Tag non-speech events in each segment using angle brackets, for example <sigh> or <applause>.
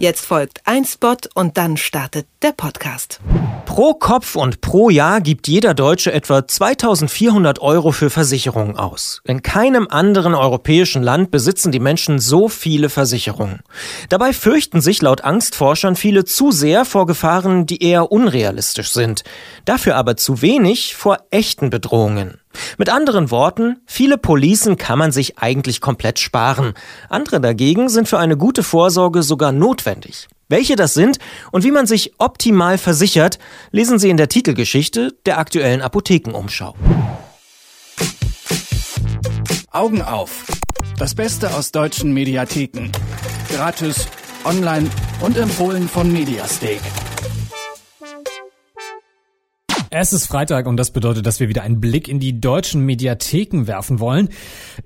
Jetzt folgt ein Spot und dann startet der Podcast. Pro Kopf und pro Jahr gibt jeder Deutsche etwa 2400 Euro für Versicherungen aus. In keinem anderen europäischen Land besitzen die Menschen so viele Versicherungen. Dabei fürchten sich laut Angstforschern viele zu sehr vor Gefahren, die eher unrealistisch sind. Dafür aber zu wenig vor echten Bedrohungen. Mit anderen Worten, viele Policen kann man sich eigentlich komplett sparen. Andere dagegen sind für eine gute Vorsorge sogar notwendig. Welche das sind und wie man sich optimal versichert, lesen Sie in der Titelgeschichte der aktuellen Apothekenumschau. Augen auf. Das Beste aus deutschen Mediatheken. Gratis, online und empfohlen von Mediastake. Es ist Freitag und das bedeutet, dass wir wieder einen Blick in die deutschen Mediatheken werfen wollen.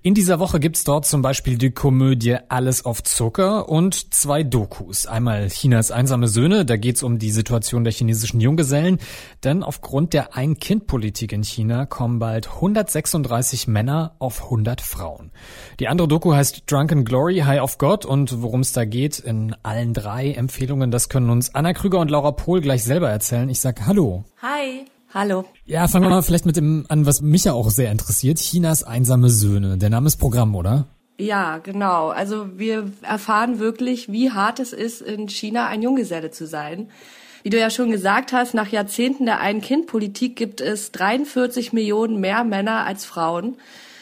In dieser Woche gibt's dort zum Beispiel die Komödie Alles auf Zucker und zwei Dokus. Einmal Chinas einsame Söhne, da geht's um die Situation der chinesischen Junggesellen, denn aufgrund der Ein-Kind-Politik in China kommen bald 136 Männer auf 100 Frauen. Die andere Doku heißt Drunken Glory, High of God und worum es da geht in allen drei Empfehlungen, das können uns Anna Krüger und Laura Pohl gleich selber erzählen. Ich sag Hallo. Hi. Hallo. Ja, fangen wir mal vielleicht mit dem an, was mich ja auch sehr interessiert. Chinas einsame Söhne. Der Name ist Programm, oder? Ja, genau. Also wir erfahren wirklich, wie hart es ist, in China ein Junggeselle zu sein. Wie du ja schon gesagt hast, nach Jahrzehnten der Ein-Kind-Politik gibt es 43 Millionen mehr Männer als Frauen.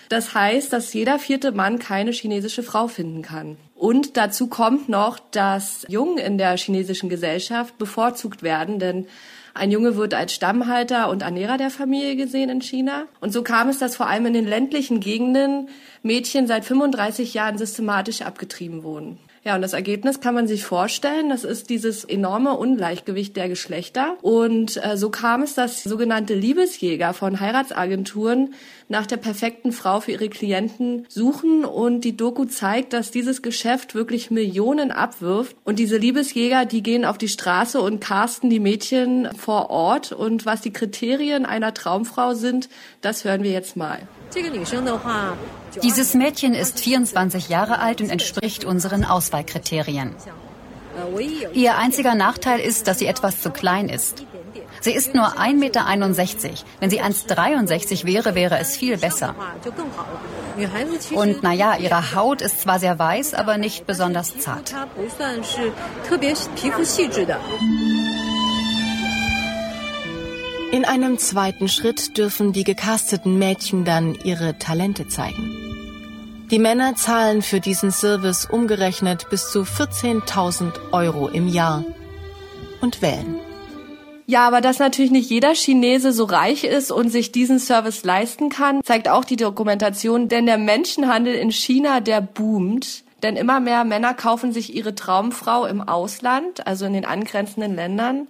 Das heißt, dass jeder vierte Mann keine chinesische Frau finden kann. Und dazu kommt noch, dass Jungen in der chinesischen Gesellschaft bevorzugt werden, denn ein Junge wird als Stammhalter und Ernährer der Familie gesehen in China. Und so kam es, dass vor allem in den ländlichen Gegenden Mädchen seit 35 Jahren systematisch abgetrieben wurden. Ja, und das Ergebnis kann man sich vorstellen. Das ist dieses enorme Ungleichgewicht der Geschlechter. Und äh, so kam es, dass sogenannte Liebesjäger von Heiratsagenturen nach der perfekten Frau für ihre Klienten suchen. Und die Doku zeigt, dass dieses Geschäft wirklich Millionen abwirft. Und diese Liebesjäger, die gehen auf die Straße und casten die Mädchen vor Ort. Und was die Kriterien einer Traumfrau sind, das hören wir jetzt mal. Dieses Mädchen ist 24 Jahre alt und entspricht unseren Auswahlkriterien. Ihr einziger Nachteil ist, dass sie etwas zu klein ist. Sie ist nur 1,61 Meter. Wenn sie 1,63 wäre, wäre es viel besser. Und naja, ihre Haut ist zwar sehr weiß, aber nicht besonders zart. In einem zweiten Schritt dürfen die gecasteten Mädchen dann ihre Talente zeigen. Die Männer zahlen für diesen Service umgerechnet bis zu 14.000 Euro im Jahr und wählen. Ja, aber dass natürlich nicht jeder Chinese so reich ist und sich diesen Service leisten kann, zeigt auch die Dokumentation, denn der Menschenhandel in China, der boomt. Denn immer mehr Männer kaufen sich ihre Traumfrau im Ausland, also in den angrenzenden Ländern.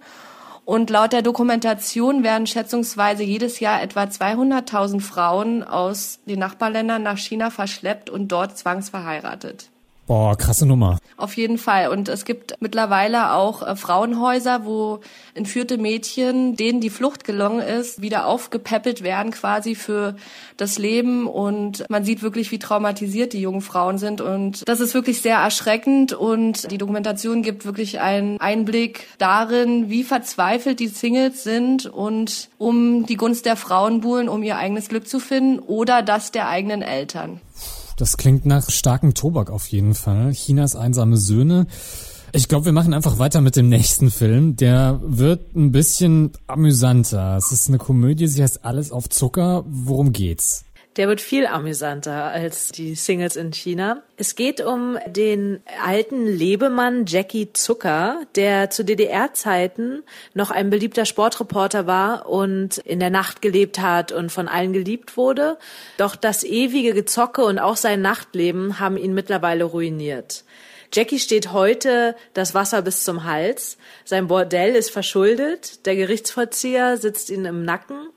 Und laut der Dokumentation werden schätzungsweise jedes Jahr etwa 200.000 Frauen aus den Nachbarländern nach China verschleppt und dort zwangsverheiratet. Boah, krasse Nummer. Auf jeden Fall. Und es gibt mittlerweile auch äh, Frauenhäuser, wo entführte Mädchen, denen die Flucht gelungen ist, wieder aufgepäppelt werden quasi für das Leben. Und man sieht wirklich, wie traumatisiert die jungen Frauen sind. Und das ist wirklich sehr erschreckend. Und die Dokumentation gibt wirklich einen Einblick darin, wie verzweifelt die Singles sind und um die Gunst der Frauen buhlen, um ihr eigenes Glück zu finden oder das der eigenen Eltern. Das klingt nach starkem Tobak auf jeden Fall. Chinas einsame Söhne. Ich glaube, wir machen einfach weiter mit dem nächsten Film. Der wird ein bisschen amüsanter. Es ist eine Komödie, sie heißt Alles auf Zucker. Worum geht's? Der wird viel amüsanter als die Singles in China. Es geht um den alten Lebemann Jackie Zucker, der zu DDR-Zeiten noch ein beliebter Sportreporter war und in der Nacht gelebt hat und von allen geliebt wurde. Doch das ewige Gezocke und auch sein Nachtleben haben ihn mittlerweile ruiniert. Jackie steht heute das Wasser bis zum Hals. Sein Bordell ist verschuldet. Der Gerichtsvollzieher sitzt ihm im Nacken.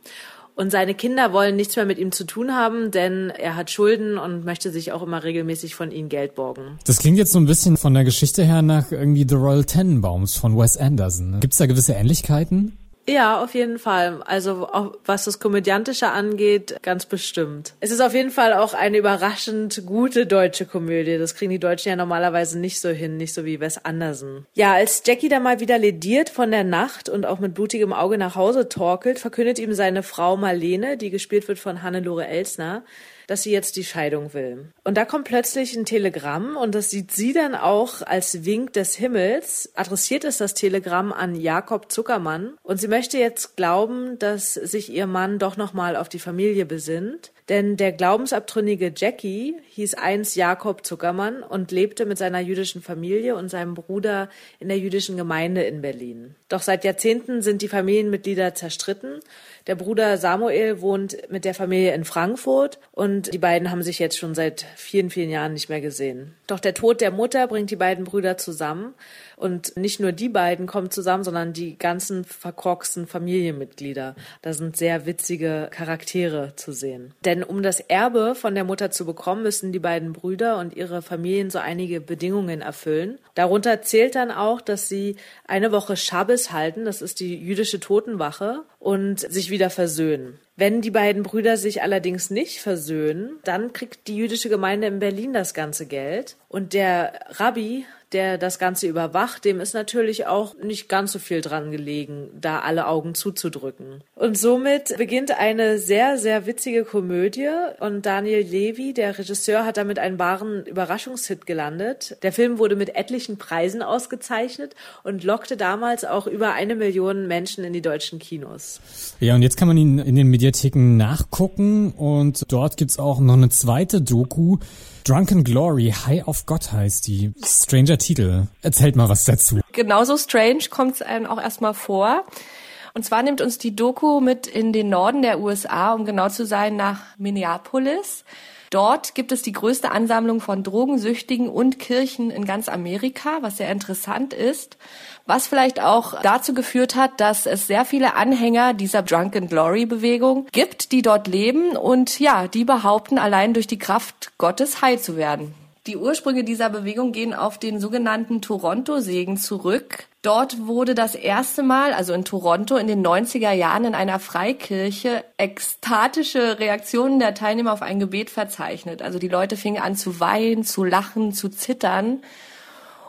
Und seine Kinder wollen nichts mehr mit ihm zu tun haben, denn er hat Schulden und möchte sich auch immer regelmäßig von ihnen Geld borgen. Das klingt jetzt so ein bisschen von der Geschichte her nach irgendwie The Royal Tenenbaums von Wes Anderson. Gibt's da gewisse Ähnlichkeiten? Ja, auf jeden Fall. Also auch was das Komödiantische angeht, ganz bestimmt. Es ist auf jeden Fall auch eine überraschend gute deutsche Komödie. Das kriegen die Deutschen ja normalerweise nicht so hin, nicht so wie Wes Anderson. Ja, als Jackie da mal wieder lediert von der Nacht und auch mit blutigem Auge nach Hause torkelt, verkündet ihm seine Frau Marlene, die gespielt wird von Hannelore Elsner, dass sie jetzt die Scheidung will. Und da kommt plötzlich ein Telegramm und das sieht sie dann auch als Wink des Himmels. Adressiert ist das Telegramm an Jakob Zuckermann und sie möchte jetzt glauben, dass sich ihr Mann doch nochmal auf die Familie besinnt. Denn der glaubensabtrünnige Jackie hieß einst Jakob Zuckermann und lebte mit seiner jüdischen Familie und seinem Bruder in der jüdischen Gemeinde in Berlin. Doch seit Jahrzehnten sind die Familienmitglieder zerstritten. Der Bruder Samuel wohnt mit der Familie in Frankfurt und die beiden haben sich jetzt schon seit vielen, vielen Jahren nicht mehr gesehen. Doch der Tod der Mutter bringt die beiden Brüder zusammen und nicht nur die beiden kommen zusammen, sondern die ganzen verkorksten Familienmitglieder. Da sind sehr witzige Charaktere zu sehen. Denn um das Erbe von der Mutter zu bekommen, müssen die beiden Brüder und ihre Familien so einige Bedingungen erfüllen. Darunter zählt dann auch, dass sie eine Woche Schabbes halten, das ist die jüdische Totenwache, und sich wieder versöhnen. Wenn die beiden Brüder sich allerdings nicht versöhnen, dann kriegt die jüdische Gemeinde in Berlin das ganze Geld. Und der Rabbi der das Ganze überwacht, dem ist natürlich auch nicht ganz so viel dran gelegen, da alle Augen zuzudrücken. Und somit beginnt eine sehr, sehr witzige Komödie und Daniel Levy, der Regisseur, hat damit einen wahren Überraschungshit gelandet. Der Film wurde mit etlichen Preisen ausgezeichnet und lockte damals auch über eine Million Menschen in die deutschen Kinos. Ja, und jetzt kann man ihn in den Mediatheken nachgucken und dort gibt's auch noch eine zweite Doku, Drunken Glory, High of God heißt die. Stranger Titel. Erzählt mal was dazu. Genauso strange kommt es einem auch erstmal vor. Und zwar nimmt uns die Doku mit in den Norden der USA, um genau zu sein, nach Minneapolis. Dort gibt es die größte Ansammlung von Drogensüchtigen und Kirchen in ganz Amerika, was sehr interessant ist. Was vielleicht auch dazu geführt hat, dass es sehr viele Anhänger dieser Drunken Glory Bewegung gibt, die dort leben und ja, die behaupten, allein durch die Kraft Gottes heil zu werden. Die Ursprünge dieser Bewegung gehen auf den sogenannten Toronto-Segen zurück. Dort wurde das erste Mal, also in Toronto in den 90er Jahren in einer Freikirche, ekstatische Reaktionen der Teilnehmer auf ein Gebet verzeichnet. Also die Leute fingen an zu weinen, zu lachen, zu zittern.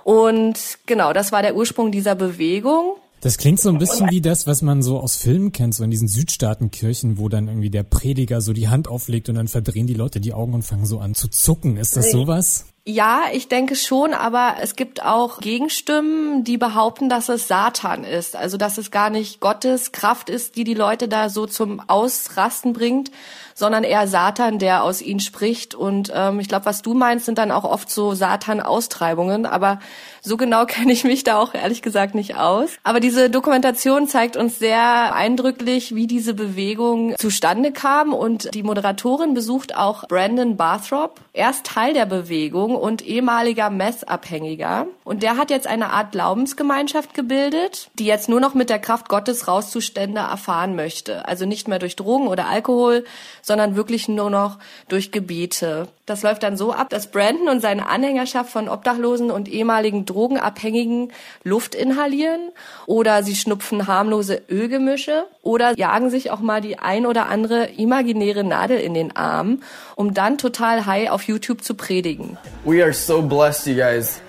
Und genau, das war der Ursprung dieser Bewegung. Das klingt so ein bisschen wie das, was man so aus Filmen kennt, so in diesen Südstaatenkirchen, wo dann irgendwie der Prediger so die Hand auflegt und dann verdrehen die Leute die Augen und fangen so an zu zucken. Ist das sowas? Ja, ich denke schon, aber es gibt auch Gegenstimmen, die behaupten, dass es Satan ist. Also, dass es gar nicht Gottes Kraft ist, die die Leute da so zum Ausrasten bringt, sondern eher Satan, der aus ihnen spricht. Und ähm, ich glaube, was du meinst, sind dann auch oft so Satan-Austreibungen. Aber so genau <laughs> kenne ich mich da auch ehrlich gesagt nicht aus. Aber diese Dokumentation zeigt uns sehr eindrücklich, wie diese Bewegung zustande kam. Und die Moderatorin besucht auch Brandon Barthrop. Er ist Teil der Bewegung und ehemaliger Messabhängiger. Und der hat jetzt eine Art Glaubensgemeinschaft gebildet, die jetzt nur noch mit der Kraft Gottes Rauszustände erfahren möchte. Also nicht mehr durch Drogen oder Alkohol, sondern wirklich nur noch durch Gebete. Das läuft dann so ab, dass Brandon und seine Anhängerschaft von Obdachlosen und ehemaligen Drogenabhängigen Luft inhalieren oder sie schnupfen harmlose Ölgemische oder jagen sich auch mal die ein oder andere imaginäre Nadel in den Arm, um dann total high auf YouTube zu predigen. We are so blessed, you guys.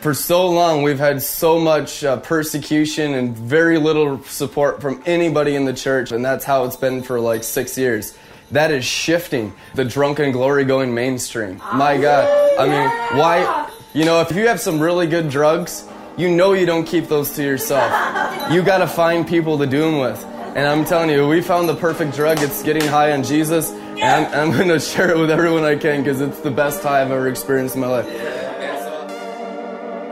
For so long, we've had so much uh, persecution and very little support from anybody in the church, and that's how it's been for like six years. That is shifting. The drunken glory going mainstream. My God. I mean, why? You know, if you have some really good drugs, you know you don't keep those to yourself. You got to find people to do them with. And I'm telling you, we found the perfect drug. It's getting high on Jesus. And I'm, I'm going to share it with everyone I can because it's the best high I've ever experienced in my life.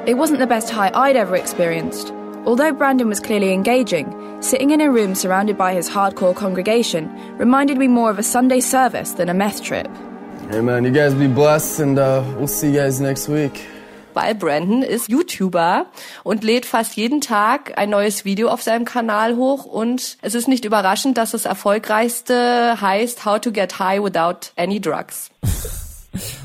It wasn't the best high I'd ever experienced. Although Brandon was clearly engaging, sitting in a room surrounded by his hardcore congregation reminded me more of a Sunday service than a meth trip. Hey man, you guys be blessed and uh, we'll see you guys next week. Weil Brandon ist YouTuber und lädt fast jeden Tag ein neues Video auf seinem Kanal hoch und es ist nicht überraschend, dass das erfolgreichste heißt How to get high without any drugs.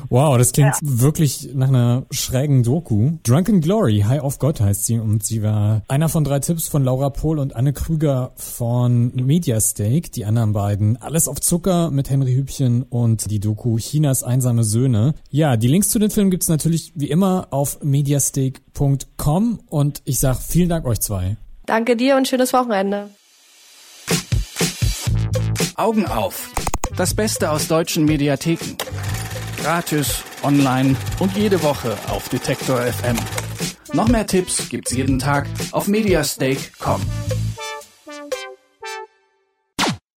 Wow, das klingt ja. wirklich nach einer schrägen Doku. Drunken Glory, High of God heißt sie und sie war einer von drei Tipps von Laura Pohl und Anne Krüger von Mediastake. Die anderen beiden Alles auf Zucker mit Henry Hübchen und die Doku Chinas einsame Söhne. Ja, die Links zu den Filmen gibt's natürlich wie immer auf mediastake.com und ich sag vielen Dank euch zwei. Danke dir und schönes Wochenende. Augen auf. Das Beste aus deutschen Mediatheken. Gratis, online und jede Woche auf Detektor FM. Noch mehr Tipps gibt's jeden Tag auf mediastake.com.